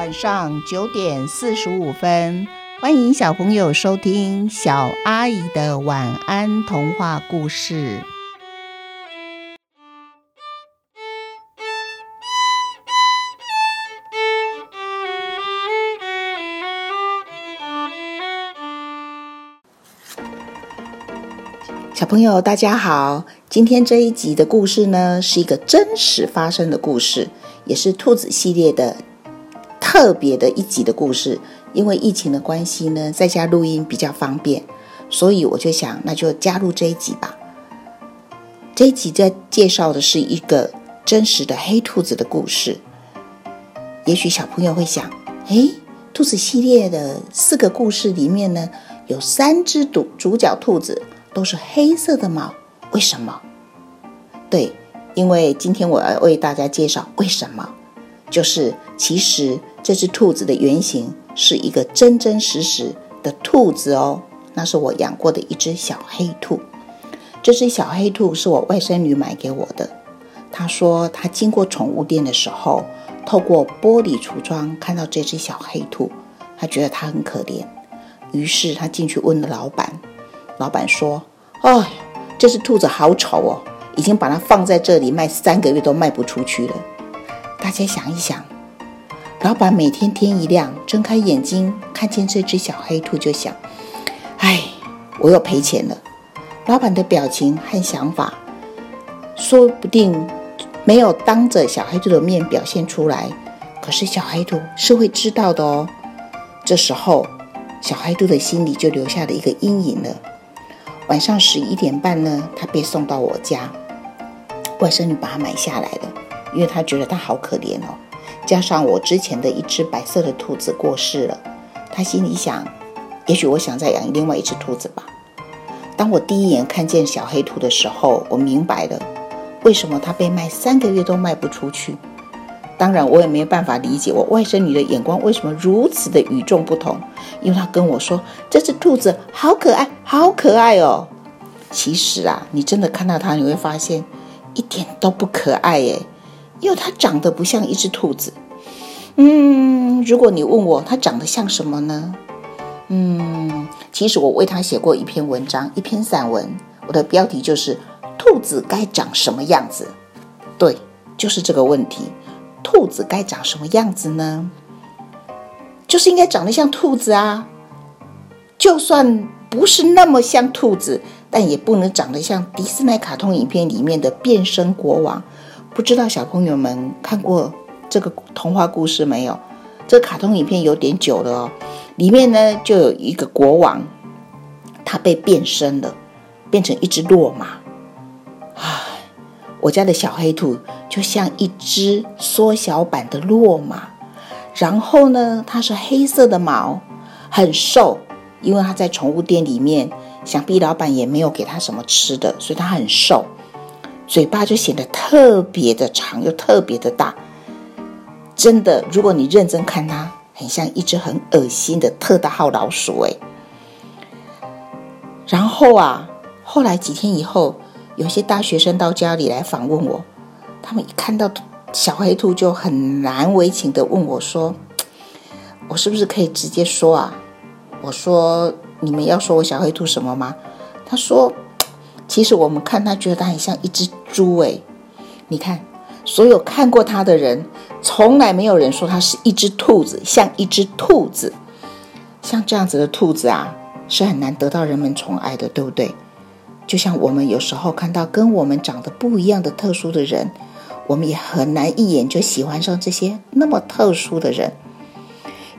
晚上九点四十五分，欢迎小朋友收听小阿姨的晚安童话故事。小朋友，大家好！今天这一集的故事呢，是一个真实发生的故事，也是兔子系列的特别的一集的故事。因为疫情的关系呢，在家录音比较方便，所以我就想，那就加入这一集吧。这一集在介绍的是一个真实的黑兔子的故事。也许小朋友会想，诶，兔子系列的四个故事里面呢，有三只主主角兔子。都是黑色的毛，为什么？对，因为今天我要为大家介绍为什么。就是其实这只兔子的原型是一个真真实实的兔子哦，那是我养过的一只小黑兔。这只小黑兔是我外甥女买给我的。她说她经过宠物店的时候，透过玻璃橱窗看到这只小黑兔，她觉得它很可怜，于是她进去问了老板。老板说：“哎，这只兔子好丑哦，已经把它放在这里卖三个月都卖不出去了。”大家想一想，老板每天天一亮，睁开眼睛看见这只小黑兔，就想：“哎，我又赔钱了。”老板的表情和想法，说不定没有当着小黑兔的面表现出来，可是小黑兔是会知道的哦。这时候，小黑兔的心里就留下了一个阴影了。晚上十一点半呢，他被送到我家，外甥女把它买下来了，因为他觉得它好可怜哦。加上我之前的一只白色的兔子过世了，他心里想，也许我想再养另外一只兔子吧。当我第一眼看见小黑兔的时候，我明白了为什么它被卖三个月都卖不出去。当然，我也没有办法理解我外甥女的眼光为什么如此的与众不同，因为她跟我说这只兔子好可爱，好可爱哦。其实啊，你真的看到它，你会发现一点都不可爱耶，因为它长得不像一只兔子。嗯，如果你问我它长得像什么呢？嗯，其实我为它写过一篇文章，一篇散文，我的标题就是“兔子该长什么样子”。对，就是这个问题。兔子该长什么样子呢？就是应该长得像兔子啊，就算不是那么像兔子，但也不能长得像迪士尼卡通影片里面的变身国王。不知道小朋友们看过这个童话故事没有？这卡通影片有点久了哦，里面呢就有一个国王，他被变身了，变成一只骆马。唉我家的小黑兔就像一只缩小版的骆马，然后呢，它是黑色的毛，很瘦，因为它在宠物店里面，想必老板也没有给它什么吃的，所以它很瘦，嘴巴就显得特别的长又特别的大，真的，如果你认真看它，很像一只很恶心的特大号老鼠哎。然后啊，后来几天以后。有些大学生到家里来访问我，他们一看到小黑兔就很难为情的问我说：“我是不是可以直接说啊？”我说：“你们要说我小黑兔什么吗？”他说：“其实我们看它觉得它很像一只猪诶。你看，所有看过它的人，从来没有人说它是一只兔子，像一只兔子。像这样子的兔子啊，是很难得到人们宠爱的，对不对？”就像我们有时候看到跟我们长得不一样的特殊的人，我们也很难一眼就喜欢上这些那么特殊的人，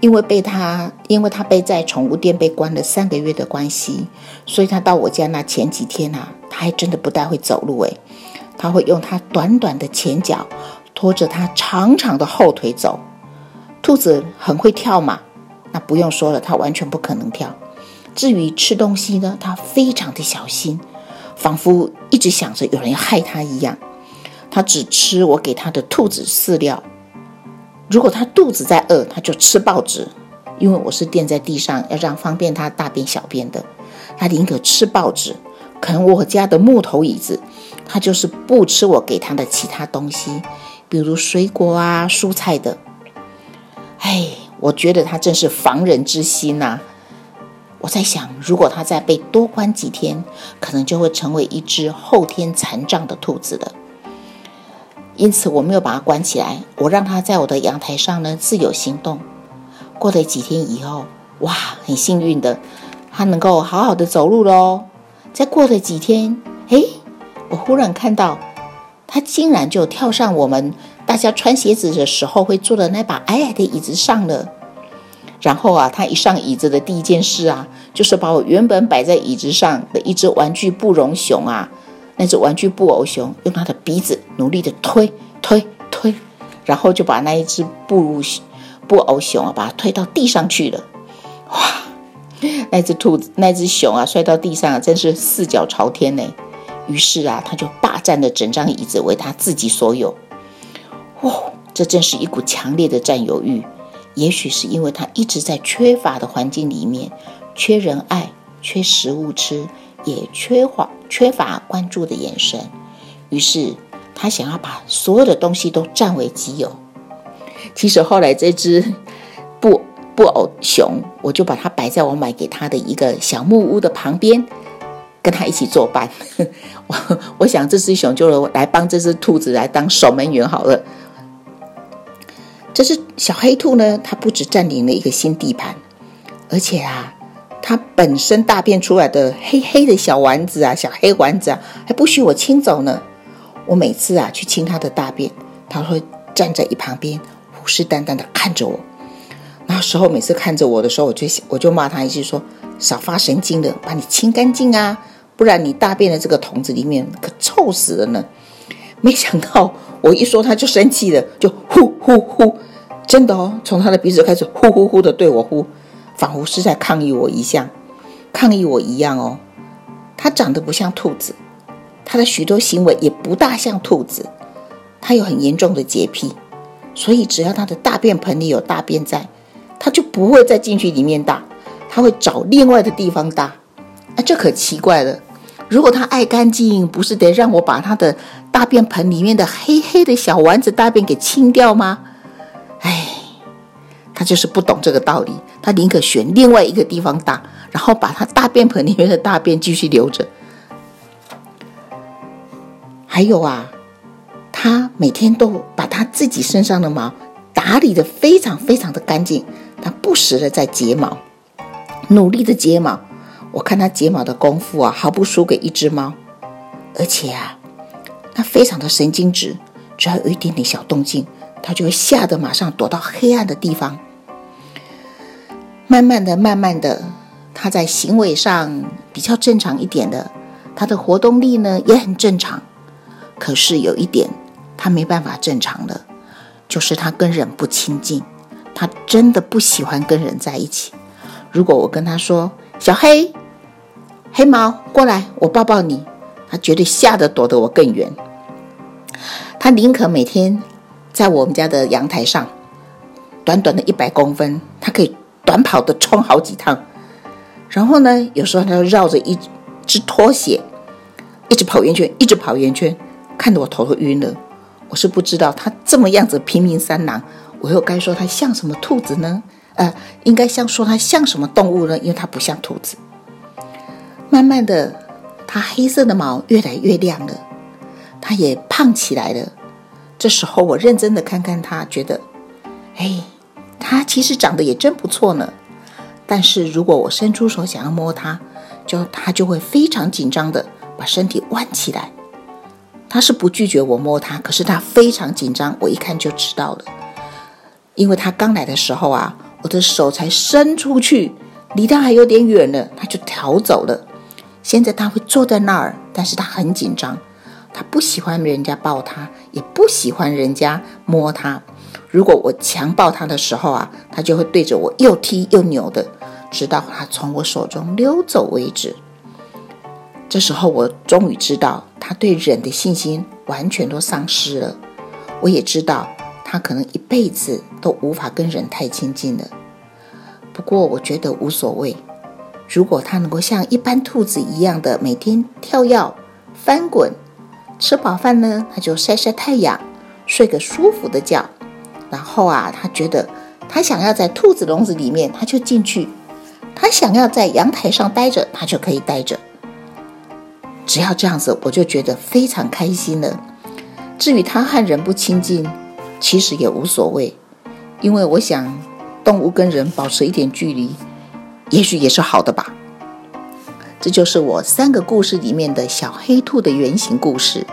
因为被他，因为他被在宠物店被关了三个月的关系，所以他到我家那前几天啊，他还真的不太会走路诶，他会用他短短的前脚拖着他长长的后腿走。兔子很会跳嘛，那不用说了，它完全不可能跳。至于吃东西呢，它非常的小心。仿佛一直想着有人要害它一样，它只吃我给它的兔子饲料。如果它肚子在饿，它就吃报纸，因为我是垫在地上，要让方便它大便小便的。它宁可吃报纸，啃我家的木头椅子，它就是不吃我给它的其他东西，比如水果啊、蔬菜的。哎，我觉得它真是防人之心呐。我在想，如果它再被多关几天，可能就会成为一只后天残障的兔子了。因此，我没有把它关起来，我让它在我的阳台上呢自由行动。过了几天以后，哇，很幸运的，它能够好好的走路喽。再过了几天，哎，我忽然看到它竟然就跳上我们大家穿鞋子的时候会坐的那把矮矮的椅子上了。然后啊，它一上椅子的第一件事啊，就是把我原本摆在椅子上的一只玩具布绒熊啊。那只玩具布偶熊用它的鼻子努力的推推推，然后就把那一只布布偶熊啊，把它推到地上去了。哇！那只兔子、那只熊啊，摔到地上真是四脚朝天呢。于是啊，它就霸占了整张椅子为它自己所有。哇！这真是一股强烈的占有欲。也许是因为它一直在缺乏的环境里面，缺人爱，缺食物吃。也缺乏缺乏关注的眼神，于是他想要把所有的东西都占为己有。其实后来这只布布偶熊，我就把它摆在我买给他的一个小木屋的旁边，跟他一起作伴。我我想这只熊就来帮这只兔子来当守门员好了。这只小黑兔呢，它不止占领了一个新地盘，而且啊。它本身大便出来的黑黑的小丸子啊，小黑丸子啊，还不许我清走呢。我每次啊去清它的大便，它会站在一旁边虎视眈眈的看着我。那时候每次看着我的时候，我就我就骂他一句说：“少发神经的，把你清干净啊，不然你大便的这个桶子里面可臭死了呢。”没想到我一说他就生气了，就呼呼呼，真的哦，从他的鼻子开始呼呼呼的对我呼。仿佛是在抗议我一样，抗议我一样哦。他长得不像兔子，他的许多行为也不大像兔子。他有很严重的洁癖，所以只要他的大便盆里有大便在，他就不会再进去里面大，他会找另外的地方大。啊，这可奇怪了。如果他爱干净，不是得让我把他的大便盆里面的黑黑的小丸子大便给清掉吗？哎，他就是不懂这个道理。他宁可选另外一个地方大，然后把他大便盆里面的大便继续留着。还有啊，他每天都把他自己身上的毛打理的非常非常的干净，他不时的在睫毛，努力的睫毛。我看他睫毛的功夫啊，毫不输给一只猫。而且啊，他非常的神经质，只要有一点点小动静，他就会吓得马上躲到黑暗的地方。慢慢的，慢慢的，他在行为上比较正常一点的，他的活动力呢也很正常。可是有一点，他没办法正常的，就是他跟人不亲近，他真的不喜欢跟人在一起。如果我跟他说：“小黑，黑毛过来，我抱抱你。”他绝对吓得躲得我更远。他宁可每天在我们家的阳台上，短短的一百公分，他可以。短跑的冲好几趟，然后呢，有时候他就绕着一只拖鞋，一直跑圆圈，一直跑圆圈，看得我头都晕了。我是不知道他这么样子拼命三郎，我又该说他像什么兔子呢？呃，应该像说他像什么动物呢？因为他不像兔子。慢慢的，他黑色的毛越来越亮了，他也胖起来了。这时候我认真的看看他，觉得，哎。它其实长得也真不错呢，但是如果我伸出手想要摸它，就它就会非常紧张的把身体弯起来。他是不拒绝我摸他，可是他非常紧张，我一看就知道了。因为他刚来的时候啊，我的手才伸出去，离他还有点远呢，他就逃走了。现在他会坐在那儿，但是他很紧张，他不喜欢人家抱他，也不喜欢人家摸他。如果我强抱他的时候啊，他就会对着我又踢又扭的，直到他从我手中溜走为止。这时候我终于知道，它对人的信心完全都丧失了。我也知道，它可能一辈子都无法跟人太亲近了。不过我觉得无所谓。如果它能够像一般兔子一样的每天跳跃、翻滚，吃饱饭呢，它就晒晒太阳，睡个舒服的觉。然后啊，他觉得他想要在兔子笼子里面，他就进去；他想要在阳台上待着，他就可以待着。只要这样子，我就觉得非常开心了。至于他和人不亲近，其实也无所谓，因为我想动物跟人保持一点距离，也许也是好的吧。这就是我三个故事里面的小黑兔的原型故事。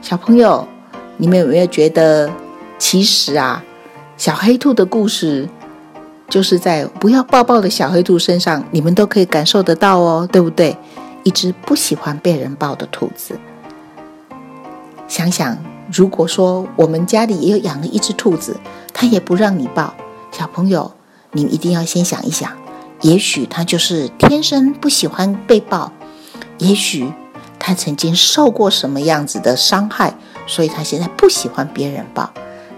小朋友，你们有没有觉得，其实啊，小黑兔的故事就是在不要抱抱的小黑兔身上，你们都可以感受得到哦，对不对？一只不喜欢被人抱的兔子。想想，如果说我们家里也有养了一只兔子，它也不让你抱，小朋友，你一定要先想一想。也许它就是天生不喜欢被抱，也许它曾经受过什么样子的伤害，所以它现在不喜欢别人抱。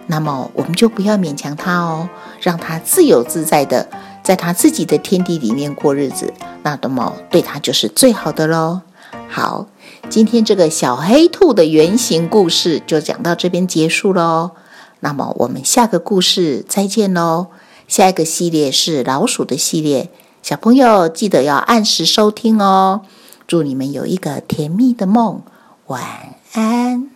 那么我们就不要勉强它哦，让它自由自在的在他自己的天地里面过日子，那么对他就是最好的喽。好，今天这个小黑兔的原型故事就讲到这边结束喽。那么我们下个故事再见喽。下一个系列是老鼠的系列，小朋友记得要按时收听哦。祝你们有一个甜蜜的梦，晚安。